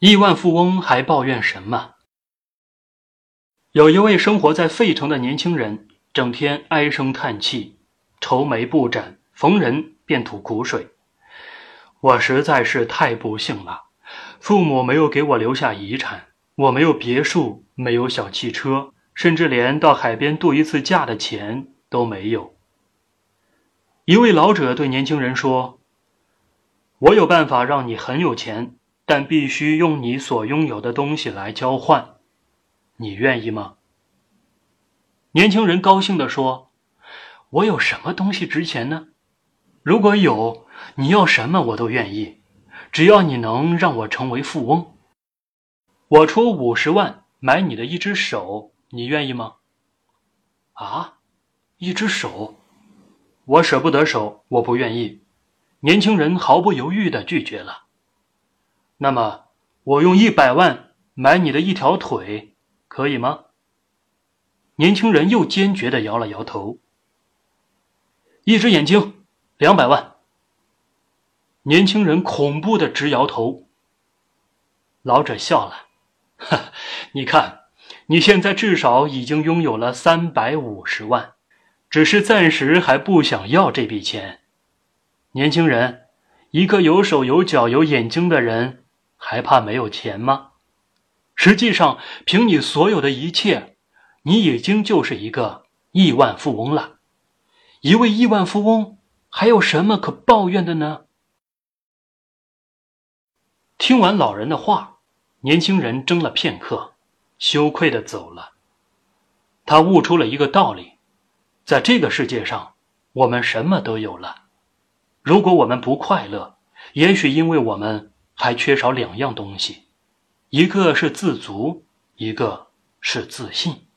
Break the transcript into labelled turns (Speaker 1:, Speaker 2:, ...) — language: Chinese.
Speaker 1: 亿万富翁还抱怨什么？有一位生活在费城的年轻人，整天唉声叹气，愁眉不展，逢人便吐苦水。我实在是太不幸了，父母没有给我留下遗产，我没有别墅，没有小汽车，甚至连到海边度一次假的钱都没有。一位老者对年轻人说：“我有办法让你很有钱。”但必须用你所拥有的东西来交换，你愿意吗？年轻人高兴地说：“我有什么东西值钱呢？如果有，你要什么我都愿意，只要你能让我成为富翁。我出五十万买你的一只手，你愿意吗？”啊，一只手，我舍不得手，我不愿意。年轻人毫不犹豫地拒绝了。那么，我用一百万买你的一条腿，可以吗？年轻人又坚决的摇了摇头。一只眼睛，两百万。年轻人恐怖的直摇头。老者笑了，哈，你看，你现在至少已经拥有了三百五十万，只是暂时还不想要这笔钱。年轻人，一个有手有脚有眼睛的人。还怕没有钱吗？实际上，凭你所有的一切，你已经就是一个亿万富翁了。一位亿万富翁还有什么可抱怨的呢？听完老人的话，年轻人怔了片刻，羞愧的走了。他悟出了一个道理：在这个世界上，我们什么都有了。如果我们不快乐，也许因为我们。还缺少两样东西，一个是自足，一个是自信。